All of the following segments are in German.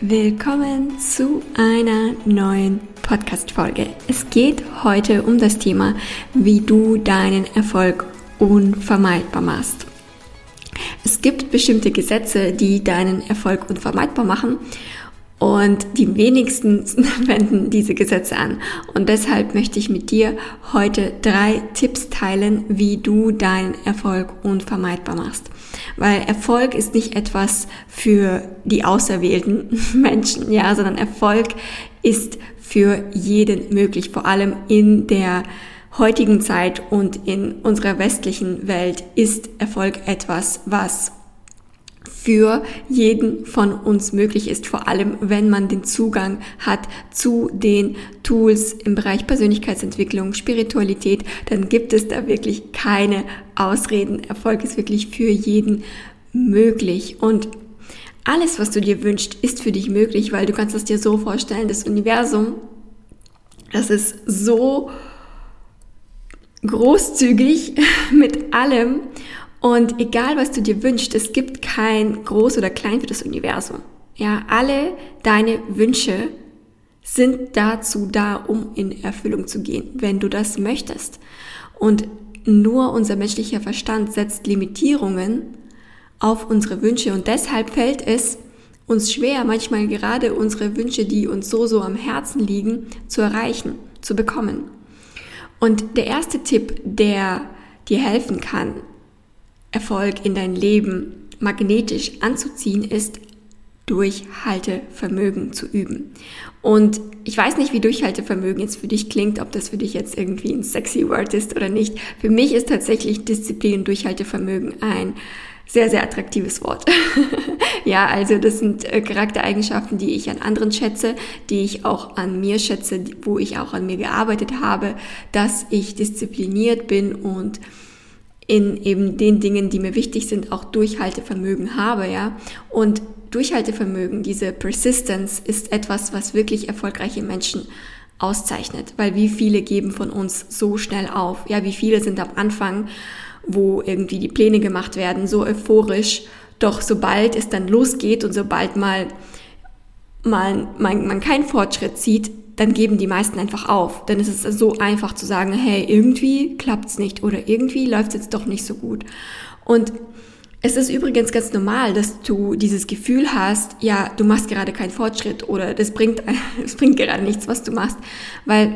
Willkommen zu einer neuen Podcast-Folge. Es geht heute um das Thema, wie du deinen Erfolg unvermeidbar machst. Es gibt bestimmte Gesetze, die deinen Erfolg unvermeidbar machen und die wenigsten wenden diese Gesetze an. Und deshalb möchte ich mit dir heute drei Tipps teilen, wie du deinen Erfolg unvermeidbar machst. Weil Erfolg ist nicht etwas für die auserwählten Menschen, ja, sondern Erfolg ist für jeden möglich, vor allem in der heutigen Zeit und in unserer westlichen Welt ist Erfolg etwas, was für jeden von uns möglich ist, vor allem wenn man den Zugang hat zu den Tools im Bereich Persönlichkeitsentwicklung, Spiritualität, dann gibt es da wirklich keine Ausreden. Erfolg ist wirklich für jeden möglich und alles, was du dir wünschst, ist für dich möglich, weil du kannst es dir so vorstellen, das Universum, das ist so großzügig mit allem und egal, was du dir wünschst, es gibt kein Groß oder Klein für das Universum. Ja, alle deine Wünsche sind dazu da, um in Erfüllung zu gehen, wenn du das möchtest. Und nur unser menschlicher Verstand setzt Limitierungen auf unsere Wünsche und deshalb fällt es uns schwer, manchmal gerade unsere Wünsche, die uns so, so am Herzen liegen, zu erreichen, zu bekommen. Und der erste Tipp, der dir helfen kann, Erfolg in dein Leben magnetisch anzuziehen, ist Durchhaltevermögen zu üben. Und ich weiß nicht, wie Durchhaltevermögen jetzt für dich klingt, ob das für dich jetzt irgendwie ein sexy Word ist oder nicht. Für mich ist tatsächlich Disziplin und Durchhaltevermögen ein sehr, sehr attraktives Wort. ja, also das sind äh, Charaktereigenschaften, die ich an anderen schätze, die ich auch an mir schätze, wo ich auch an mir gearbeitet habe, dass ich diszipliniert bin und in eben den Dingen, die mir wichtig sind, auch Durchhaltevermögen habe, ja. Und Durchhaltevermögen, diese Persistence ist etwas, was wirklich erfolgreiche Menschen auszeichnet, weil wie viele geben von uns so schnell auf, ja, wie viele sind am Anfang, wo irgendwie die Pläne gemacht werden, so euphorisch, doch sobald es dann losgeht und sobald mal, mal man, man keinen Fortschritt sieht, dann geben die meisten einfach auf. Dann ist es so einfach zu sagen, hey, irgendwie klappt's nicht oder irgendwie läuft's jetzt doch nicht so gut. Und es ist übrigens ganz normal, dass du dieses Gefühl hast, ja, du machst gerade keinen Fortschritt oder das bringt, das bringt gerade nichts, was du machst, weil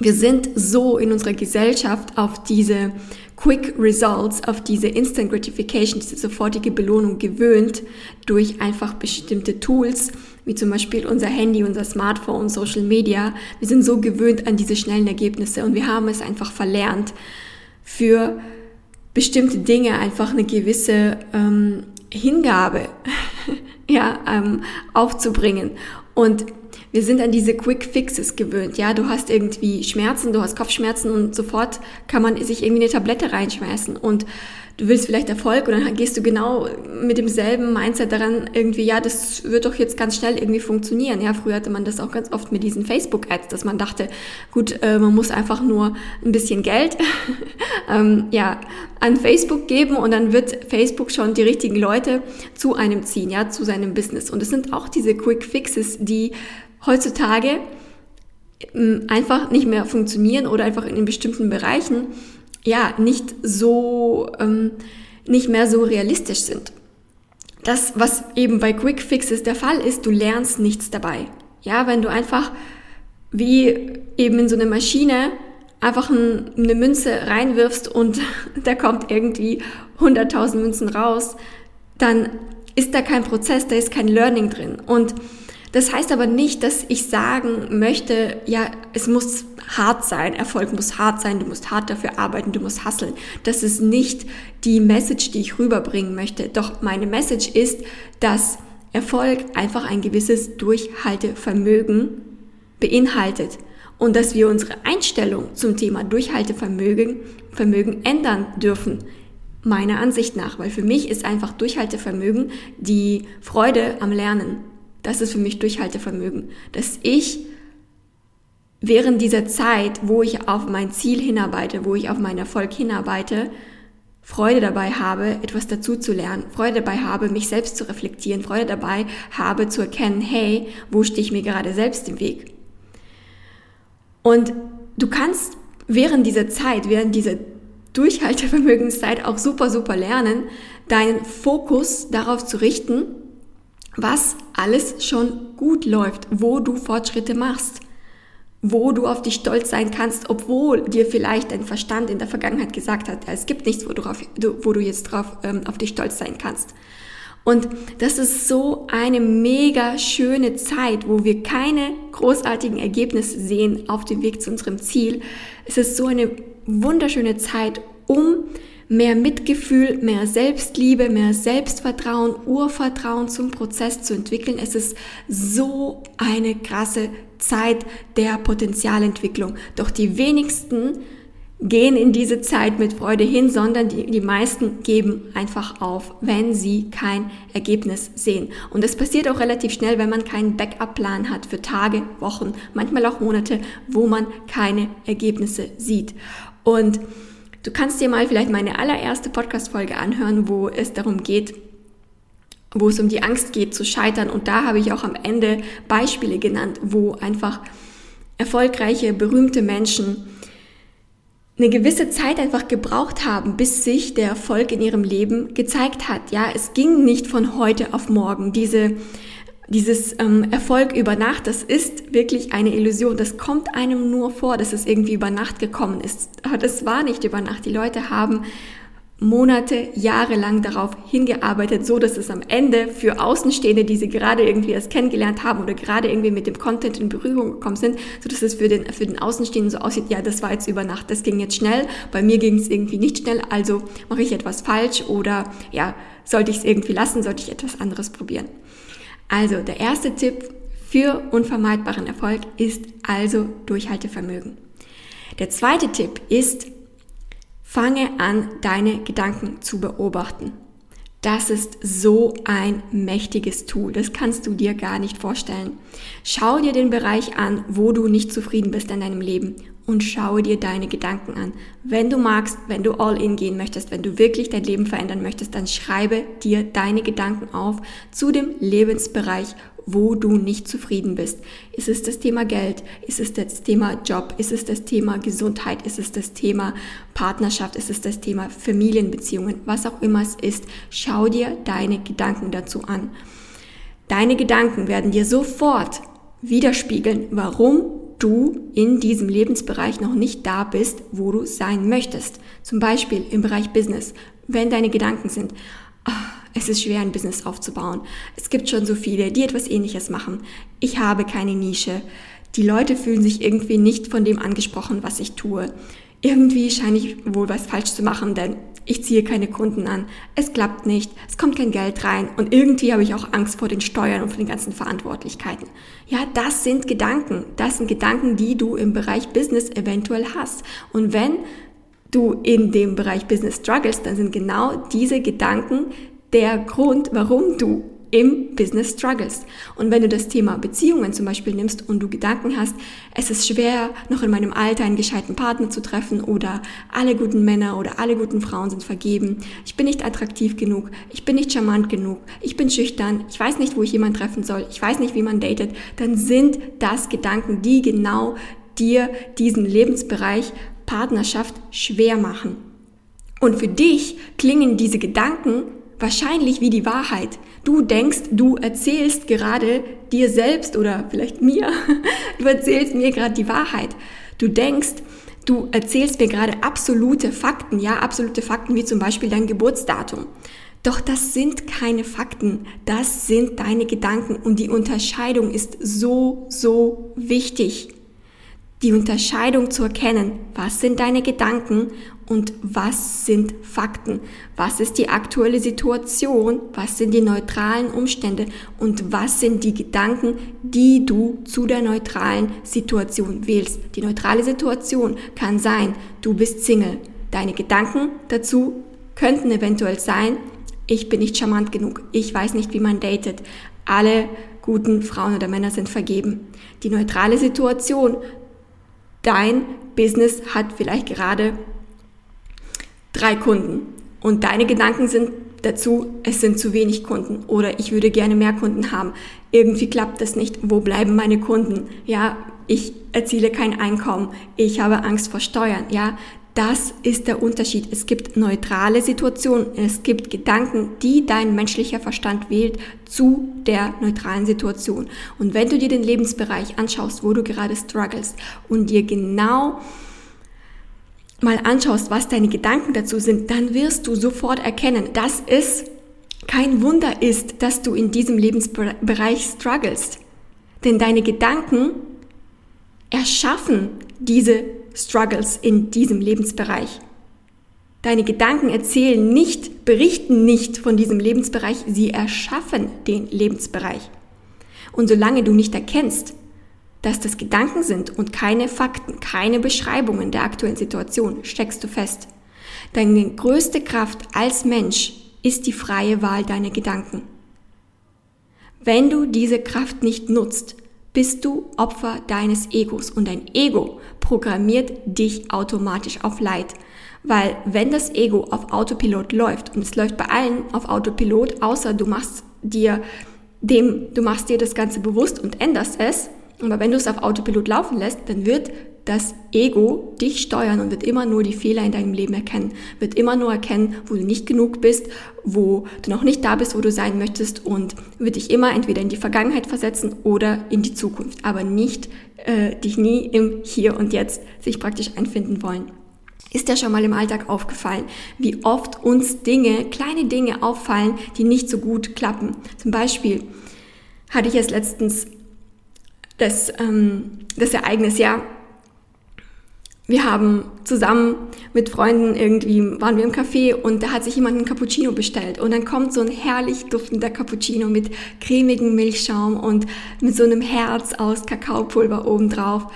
wir sind so in unserer Gesellschaft auf diese Quick Results, auf diese Instant Gratification, diese sofortige Belohnung gewöhnt durch einfach bestimmte Tools, wie zum Beispiel unser Handy, unser Smartphone, Social Media. Wir sind so gewöhnt an diese schnellen Ergebnisse und wir haben es einfach verlernt, für bestimmte Dinge einfach eine gewisse ähm, Hingabe ja, ähm, aufzubringen. Und wir sind an diese Quick Fixes gewöhnt. Ja, du hast irgendwie Schmerzen, du hast Kopfschmerzen und sofort kann man sich irgendwie eine Tablette reinschmeißen und du willst vielleicht Erfolg und dann gehst du genau mit demselben Mindset daran irgendwie, ja, das wird doch jetzt ganz schnell irgendwie funktionieren. Ja, früher hatte man das auch ganz oft mit diesen Facebook-Ads, dass man dachte, gut, äh, man muss einfach nur ein bisschen Geld ähm, ja, an Facebook geben und dann wird Facebook schon die richtigen Leute zu einem ziehen, ja, zu seinem Business. Und es sind auch diese Quick Fixes, die heutzutage ähm, einfach nicht mehr funktionieren oder einfach in bestimmten Bereichen ja nicht so ähm, nicht mehr so realistisch sind. Das, was eben bei Quick Fixes der Fall ist, du lernst nichts dabei. Ja, wenn du einfach wie eben in so eine Maschine einfach ein, eine Münze reinwirfst und da kommt irgendwie 100.000 Münzen raus, dann ist da kein Prozess, da ist kein Learning drin. Und das heißt aber nicht, dass ich sagen möchte, ja, es muss hart sein, Erfolg muss hart sein, du musst hart dafür arbeiten, du musst hasseln. Das ist nicht die Message, die ich rüberbringen möchte. Doch meine Message ist, dass Erfolg einfach ein gewisses Durchhaltevermögen beinhaltet. und dass wir unsere Einstellung zum Thema Durchhaltevermögen Vermögen ändern dürfen. Meiner Ansicht nach, weil für mich ist einfach Durchhaltevermögen die Freude am Lernen. Das ist für mich Durchhaltevermögen, dass ich während dieser Zeit, wo ich auf mein Ziel hinarbeite, wo ich auf meinen Erfolg hinarbeite, Freude dabei habe, etwas dazu zu lernen, Freude dabei habe, mich selbst zu reflektieren, Freude dabei habe zu erkennen, hey, wo stehe ich mir gerade selbst im Weg? Und du kannst während dieser Zeit, während dieser Durchhaltevermögenszeit auch super, super lernen, deinen Fokus darauf zu richten, was alles schon gut läuft, wo du Fortschritte machst wo du auf dich stolz sein kannst, obwohl dir vielleicht dein Verstand in der Vergangenheit gesagt hat, es gibt nichts, wo du, drauf, wo du jetzt drauf, ähm, auf dich stolz sein kannst. Und das ist so eine mega schöne Zeit, wo wir keine großartigen Ergebnisse sehen auf dem Weg zu unserem Ziel. Es ist so eine wunderschöne Zeit, um mehr Mitgefühl, mehr Selbstliebe, mehr Selbstvertrauen, Urvertrauen zum Prozess zu entwickeln. Es ist so eine krasse Zeit der Potenzialentwicklung. Doch die wenigsten gehen in diese Zeit mit Freude hin, sondern die, die meisten geben einfach auf, wenn sie kein Ergebnis sehen. Und das passiert auch relativ schnell, wenn man keinen Backup-Plan hat für Tage, Wochen, manchmal auch Monate, wo man keine Ergebnisse sieht. Und du kannst dir mal vielleicht meine allererste Podcast-Folge anhören, wo es darum geht, wo es um die Angst geht zu scheitern. Und da habe ich auch am Ende Beispiele genannt, wo einfach erfolgreiche, berühmte Menschen eine gewisse Zeit einfach gebraucht haben, bis sich der Erfolg in ihrem Leben gezeigt hat. Ja, es ging nicht von heute auf morgen. Diese, dieses ähm, Erfolg über Nacht, das ist wirklich eine Illusion. Das kommt einem nur vor, dass es irgendwie über Nacht gekommen ist. Aber das war nicht über Nacht. Die Leute haben Monate, Jahre lang darauf hingearbeitet, so dass es am Ende für Außenstehende, die sie gerade irgendwie erst kennengelernt haben oder gerade irgendwie mit dem Content in Berührung gekommen sind, so dass es für den, für den Außenstehenden so aussieht, ja, das war jetzt über Nacht, das ging jetzt schnell, bei mir ging es irgendwie nicht schnell, also mache ich etwas falsch oder ja, sollte ich es irgendwie lassen, sollte ich etwas anderes probieren. Also, der erste Tipp für unvermeidbaren Erfolg ist also Durchhaltevermögen. Der zweite Tipp ist, Fange an, deine Gedanken zu beobachten. Das ist so ein mächtiges Tool. Das kannst du dir gar nicht vorstellen. Schau dir den Bereich an, wo du nicht zufrieden bist in deinem Leben und schaue dir deine Gedanken an. Wenn du magst, wenn du all in gehen möchtest, wenn du wirklich dein Leben verändern möchtest, dann schreibe dir deine Gedanken auf zu dem Lebensbereich, wo du nicht zufrieden bist. Ist es das Thema Geld? Ist es das Thema Job? Ist es das Thema Gesundheit? Ist es das Thema Partnerschaft? Ist es das Thema Familienbeziehungen? Was auch immer es ist, schau dir deine Gedanken dazu an. Deine Gedanken werden dir sofort widerspiegeln, warum du in diesem Lebensbereich noch nicht da bist, wo du sein möchtest. Zum Beispiel im Bereich Business. Wenn deine Gedanken sind, oh, es ist schwer, ein Business aufzubauen. Es gibt schon so viele, die etwas Ähnliches machen. Ich habe keine Nische. Die Leute fühlen sich irgendwie nicht von dem angesprochen, was ich tue. Irgendwie scheine ich wohl was falsch zu machen, denn ich ziehe keine Kunden an, es klappt nicht, es kommt kein Geld rein und irgendwie habe ich auch Angst vor den Steuern und vor den ganzen Verantwortlichkeiten. Ja, das sind Gedanken. Das sind Gedanken, die du im Bereich Business eventuell hast. Und wenn du in dem Bereich Business struggles, dann sind genau diese Gedanken der Grund, warum du im Business struggles. Und wenn du das Thema Beziehungen zum Beispiel nimmst und du Gedanken hast, es ist schwer, noch in meinem Alter einen gescheiten Partner zu treffen oder alle guten Männer oder alle guten Frauen sind vergeben, ich bin nicht attraktiv genug, ich bin nicht charmant genug, ich bin schüchtern, ich weiß nicht, wo ich jemanden treffen soll, ich weiß nicht, wie man datet, dann sind das Gedanken, die genau dir diesen Lebensbereich Partnerschaft schwer machen. Und für dich klingen diese Gedanken wahrscheinlich wie die Wahrheit. Du denkst, du erzählst gerade dir selbst oder vielleicht mir, du erzählst mir gerade die Wahrheit. Du denkst, du erzählst mir gerade absolute Fakten, ja, absolute Fakten wie zum Beispiel dein Geburtsdatum. Doch das sind keine Fakten, das sind deine Gedanken und die Unterscheidung ist so, so wichtig. die Unterscheidung zu erkennen, was sind deine Gedanken und was sind Fakten, was ist die aktuelle Situation, was sind die neutralen Umstände und was sind die Gedanken, die du zu der neutralen Situation wählst. Die neutrale Situation kann sein, du bist Single. Deine Gedanken dazu könnten eventuell sein, ich bin nicht charmant genug, ich weiß nicht, wie man datet, alle guten Frauen oder Männer sind vergeben. Die neutrale Situation, dein Business hat vielleicht gerade drei Kunden und deine Gedanken sind dazu, es sind zu wenig Kunden oder ich würde gerne mehr Kunden haben. Irgendwie klappt das nicht. Wo bleiben meine Kunden? Ja, ich erziele kein Einkommen. Ich habe Angst vor Steuern. Ja, das ist der Unterschied. Es gibt neutrale Situationen. Es gibt Gedanken, die dein menschlicher Verstand wählt zu der neutralen Situation. Und wenn du dir den Lebensbereich anschaust, wo du gerade struggles und dir genau mal anschaust, was deine Gedanken dazu sind, dann wirst du sofort erkennen, dass es kein Wunder ist, dass du in diesem Lebensbereich strugglest. Denn deine Gedanken erschaffen diese Struggles in diesem Lebensbereich. Deine Gedanken erzählen nicht, berichten nicht von diesem Lebensbereich, sie erschaffen den Lebensbereich. Und solange du nicht erkennst, dass das Gedanken sind und keine Fakten, keine Beschreibungen der aktuellen Situation, steckst du fest. Deine größte Kraft als Mensch ist die freie Wahl deiner Gedanken. Wenn du diese Kraft nicht nutzt, bist du Opfer deines Egos und dein Ego programmiert dich automatisch auf Leid. Weil wenn das Ego auf Autopilot läuft, und es läuft bei allen auf Autopilot, außer du machst dir dem, du machst dir das Ganze bewusst und änderst es, aber wenn du es auf Autopilot laufen lässt, dann wird das Ego dich steuern und wird immer nur die Fehler in deinem Leben erkennen, wird immer nur erkennen, wo du nicht genug bist, wo du noch nicht da bist, wo du sein möchtest und wird dich immer entweder in die Vergangenheit versetzen oder in die Zukunft, aber nicht äh, dich nie im Hier und Jetzt sich praktisch einfinden wollen. Ist dir schon mal im Alltag aufgefallen, wie oft uns Dinge, kleine Dinge auffallen, die nicht so gut klappen? Zum Beispiel hatte ich es letztens das, ähm, das Ereignis, ja, wir haben zusammen mit Freunden irgendwie, waren wir im Café und da hat sich jemand einen Cappuccino bestellt und dann kommt so ein herrlich duftender Cappuccino mit cremigem Milchschaum und mit so einem Herz aus Kakaopulver obendrauf.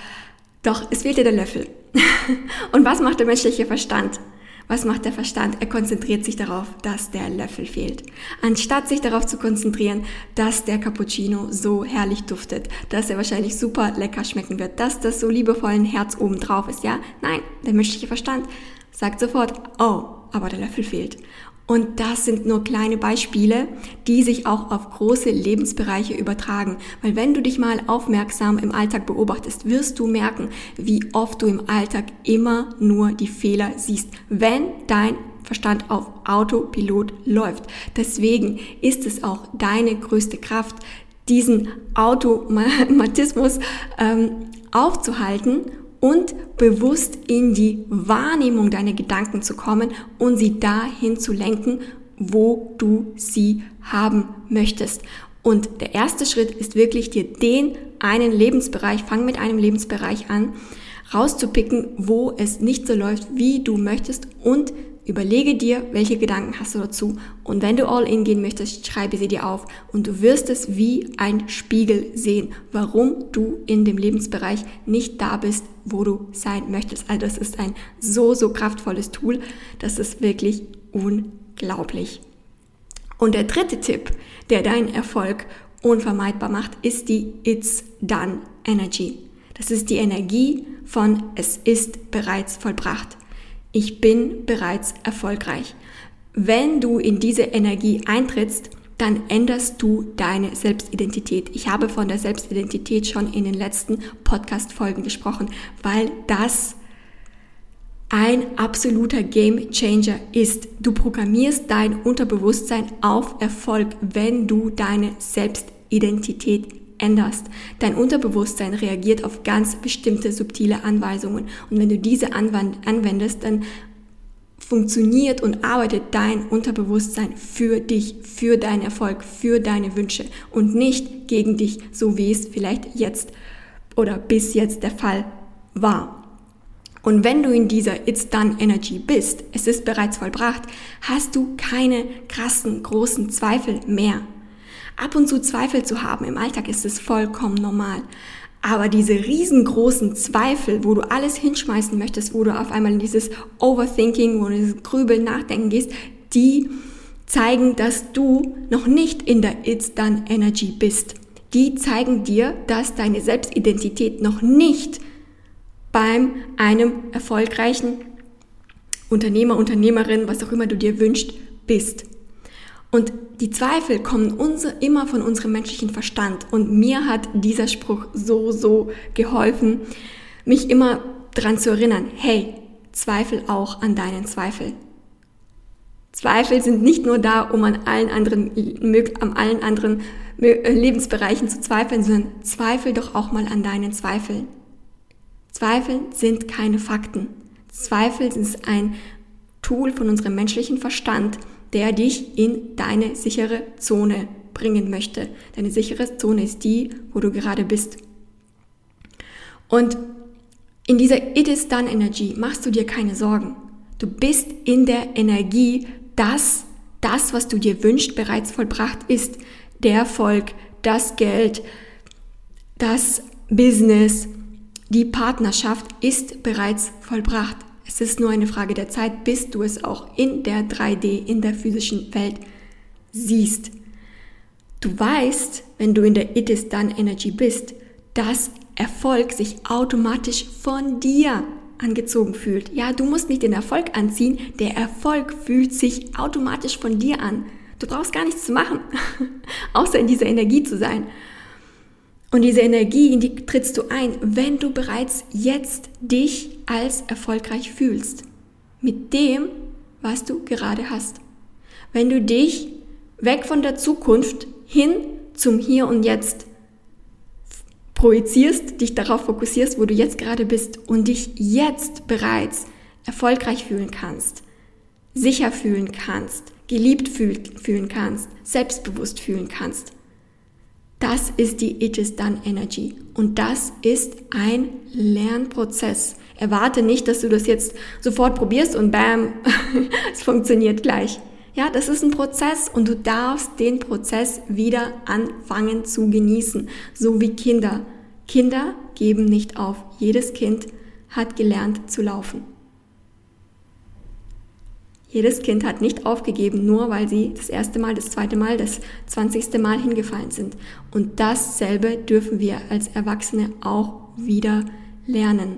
Doch es fehlte der Löffel. und was macht der menschliche Verstand? Was macht der Verstand? Er konzentriert sich darauf, dass der Löffel fehlt. Anstatt sich darauf zu konzentrieren, dass der Cappuccino so herrlich duftet, dass er wahrscheinlich super lecker schmecken wird, dass das so liebevoll ein Herz oben drauf ist, ja? Nein, der menschliche Verstand sagt sofort, oh, aber der Löffel fehlt. Und das sind nur kleine Beispiele, die sich auch auf große Lebensbereiche übertragen. Weil wenn du dich mal aufmerksam im Alltag beobachtest, wirst du merken, wie oft du im Alltag immer nur die Fehler siehst. Wenn dein Verstand auf Autopilot läuft. Deswegen ist es auch deine größte Kraft, diesen Automatismus ähm, aufzuhalten und bewusst in die Wahrnehmung deiner Gedanken zu kommen und sie dahin zu lenken, wo du sie haben möchtest. Und der erste Schritt ist wirklich dir den einen Lebensbereich, fang mit einem Lebensbereich an, rauszupicken, wo es nicht so läuft, wie du möchtest und Überlege dir, welche Gedanken hast du dazu und wenn du all in gehen möchtest, schreibe sie dir auf und du wirst es wie ein Spiegel sehen, warum du in dem Lebensbereich nicht da bist, wo du sein möchtest. Also das ist ein so, so kraftvolles Tool, das ist wirklich unglaublich. Und der dritte Tipp, der deinen Erfolg unvermeidbar macht, ist die It's Done Energy. Das ist die Energie von Es ist bereits vollbracht ich bin bereits erfolgreich. Wenn du in diese Energie eintrittst, dann änderst du deine Selbstidentität. Ich habe von der Selbstidentität schon in den letzten Podcast-Folgen gesprochen, weil das ein absoluter Game Changer ist. Du programmierst dein Unterbewusstsein auf Erfolg, wenn du deine Selbstidentität änderst. Dein Unterbewusstsein reagiert auf ganz bestimmte subtile Anweisungen. Und wenn du diese anwendest, dann funktioniert und arbeitet dein Unterbewusstsein für dich, für deinen Erfolg, für deine Wünsche und nicht gegen dich, so wie es vielleicht jetzt oder bis jetzt der Fall wahr. Und wenn du in dieser It's Done Energy bist, es ist bereits vollbracht, hast du keine krassen, großen Zweifel mehr. Ab und zu Zweifel zu haben im Alltag ist es vollkommen normal. Aber diese riesengroßen Zweifel, wo du alles hinschmeißen möchtest, wo du auf einmal in dieses Overthinking, wo du in dieses Grübeln nachdenken gehst, die zeigen, dass du noch nicht in der It's Done Energy bist. Die zeigen dir, dass deine Selbstidentität noch nicht beim einem erfolgreichen Unternehmer, Unternehmerin, was auch immer du dir wünschst, bist. Und die Zweifel kommen unser, immer von unserem menschlichen Verstand. Und mir hat dieser Spruch so, so geholfen, mich immer daran zu erinnern, hey, Zweifel auch an deinen Zweifel. Zweifel sind nicht nur da, um an allen anderen, an allen anderen Lebensbereichen zu zweifeln, sondern zweifel doch auch mal an deinen Zweifeln. Zweifel sind keine Fakten. Zweifel ist ein Tool von unserem menschlichen Verstand, der dich in deine sichere Zone bringen möchte. Deine sichere Zone ist die, wo du gerade bist. Und in dieser It is done Energy machst du dir keine Sorgen. Du bist in der Energie, dass das, was du dir wünschst, bereits vollbracht ist. Der Erfolg, das Geld, das Business, die Partnerschaft ist bereits vollbracht. Es ist nur eine Frage der Zeit, bis du es auch in der 3D, in der physischen Welt siehst. Du weißt, wenn du in der It is Done Energy bist, dass Erfolg sich automatisch von dir angezogen fühlt. Ja, du musst nicht den Erfolg anziehen, der Erfolg fühlt sich automatisch von dir an. Du brauchst gar nichts zu machen, außer in dieser Energie zu sein. Und diese Energie, in die trittst du ein, wenn du bereits jetzt dich als erfolgreich fühlst. Mit dem, was du gerade hast. Wenn du dich weg von der Zukunft hin zum Hier und Jetzt projizierst, dich darauf fokussierst, wo du jetzt gerade bist und dich jetzt bereits erfolgreich fühlen kannst, sicher fühlen kannst, geliebt fühlen kannst, selbstbewusst fühlen kannst, das ist die It is Done Energy. Und das ist ein Lernprozess. Erwarte nicht, dass du das jetzt sofort probierst und bam, es funktioniert gleich. Ja, das ist ein Prozess und du darfst den Prozess wieder anfangen zu genießen. So wie Kinder. Kinder geben nicht auf. Jedes Kind hat gelernt zu laufen. Jedes Kind hat nicht aufgegeben, nur weil sie das erste Mal, das zweite Mal, das zwanzigste Mal hingefallen sind. Und dasselbe dürfen wir als Erwachsene auch wieder lernen.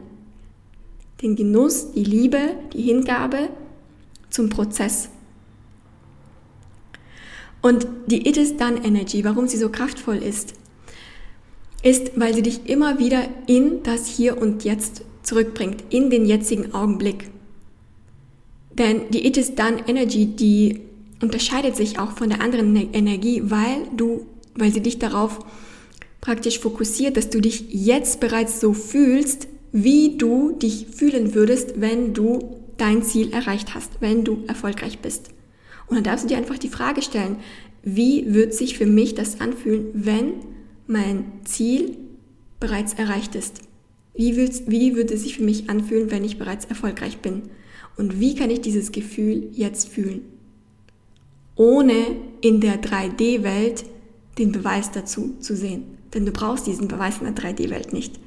Den Genuss, die Liebe, die Hingabe zum Prozess. Und die It is Done Energy, warum sie so kraftvoll ist, ist, weil sie dich immer wieder in das Hier und Jetzt zurückbringt, in den jetzigen Augenblick. Denn die It is Done Energy, die unterscheidet sich auch von der anderen Energie, weil du, weil sie dich darauf praktisch fokussiert, dass du dich jetzt bereits so fühlst, wie du dich fühlen würdest, wenn du dein Ziel erreicht hast, wenn du erfolgreich bist. Und dann darfst du dir einfach die Frage stellen, wie wird sich für mich das anfühlen, wenn mein Ziel bereits erreicht ist? Wie, wie würde es sich für mich anfühlen, wenn ich bereits erfolgreich bin? Und wie kann ich dieses Gefühl jetzt fühlen? Ohne in der 3D-Welt den Beweis dazu zu sehen. Denn du brauchst diesen Beweis in der 3D-Welt nicht.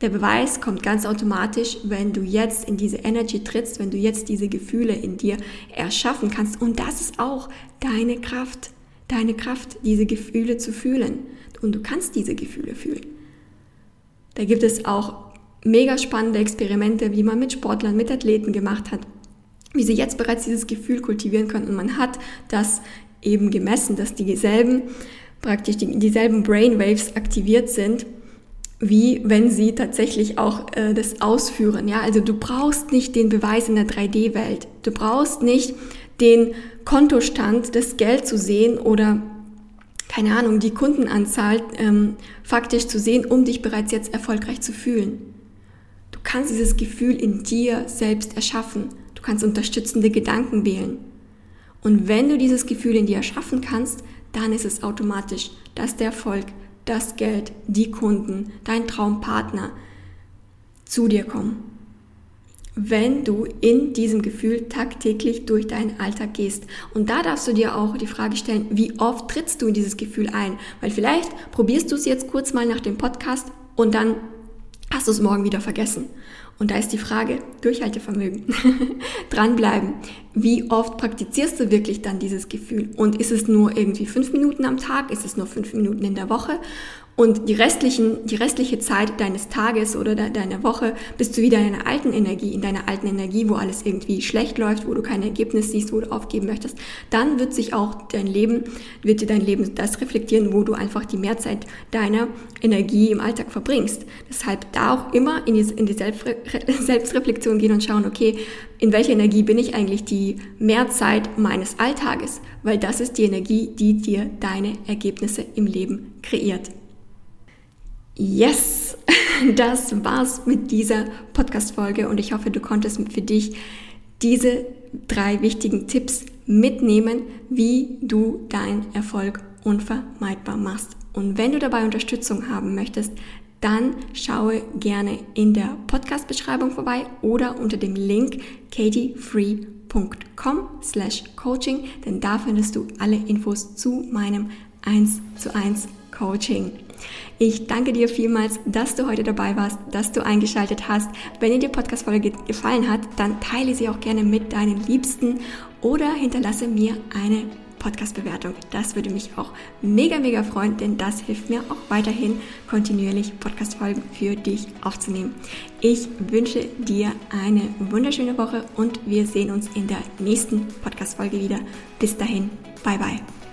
Der Beweis kommt ganz automatisch, wenn du jetzt in diese Energy trittst, wenn du jetzt diese Gefühle in dir erschaffen kannst. Und das ist auch deine Kraft, deine Kraft, diese Gefühle zu fühlen. Und du kannst diese Gefühle fühlen. Da gibt es auch mega spannende Experimente, wie man mit Sportlern, mit Athleten gemacht hat, wie sie jetzt bereits dieses Gefühl kultivieren können. Und man hat das eben gemessen, dass dieselben, praktisch die, dieselben Brainwaves aktiviert sind, wie wenn sie tatsächlich auch äh, das ausführen. Ja, also du brauchst nicht den Beweis in der 3D-Welt. Du brauchst nicht den Kontostand, das Geld zu sehen oder keine Ahnung, die Kundenanzahl ähm, faktisch zu sehen, um dich bereits jetzt erfolgreich zu fühlen kannst dieses Gefühl in dir selbst erschaffen. Du kannst unterstützende Gedanken wählen. Und wenn du dieses Gefühl in dir erschaffen kannst, dann ist es automatisch, dass der Erfolg das Geld, die Kunden, dein Traumpartner zu dir kommen wenn du in diesem Gefühl tagtäglich durch deinen Alltag gehst. Und da darfst du dir auch die Frage stellen, wie oft trittst du in dieses Gefühl ein? Weil vielleicht probierst du es jetzt kurz mal nach dem Podcast und dann hast du es morgen wieder vergessen. Und da ist die Frage, Durchhaltevermögen, dranbleiben. Wie oft praktizierst du wirklich dann dieses Gefühl? Und ist es nur irgendwie fünf Minuten am Tag? Ist es nur fünf Minuten in der Woche? Und die, restlichen, die restliche Zeit deines Tages oder de deiner Woche bist du wieder in deiner alten Energie, in deiner alten Energie, wo alles irgendwie schlecht läuft, wo du kein Ergebnis siehst, wo du aufgeben möchtest. Dann wird sich auch dein Leben, wird dir dein Leben das reflektieren, wo du einfach die Mehrzeit deiner Energie im Alltag verbringst. Deshalb da auch immer in die, in die Selbstre Selbstreflexion gehen und schauen, okay, in welcher Energie bin ich eigentlich die Mehrzeit meines Alltages? Weil das ist die Energie, die dir deine Ergebnisse im Leben kreiert. Yes, das war's mit dieser Podcast-Folge und ich hoffe, du konntest für dich diese drei wichtigen Tipps mitnehmen, wie du deinen Erfolg unvermeidbar machst. Und wenn du dabei Unterstützung haben möchtest, dann schaue gerne in der Podcast-Beschreibung vorbei oder unter dem Link katiefree.com slash coaching, denn da findest du alle Infos zu meinem 1 zu 1 Coaching. Ich danke dir vielmals, dass du heute dabei warst, dass du eingeschaltet hast. Wenn dir die Podcast-Folge gefallen hat, dann teile sie auch gerne mit deinen Liebsten oder hinterlasse mir eine Podcast-Bewertung. Das würde mich auch mega, mega freuen, denn das hilft mir auch weiterhin kontinuierlich Podcast-Folgen für dich aufzunehmen. Ich wünsche dir eine wunderschöne Woche und wir sehen uns in der nächsten Podcast-Folge wieder. Bis dahin, bye bye.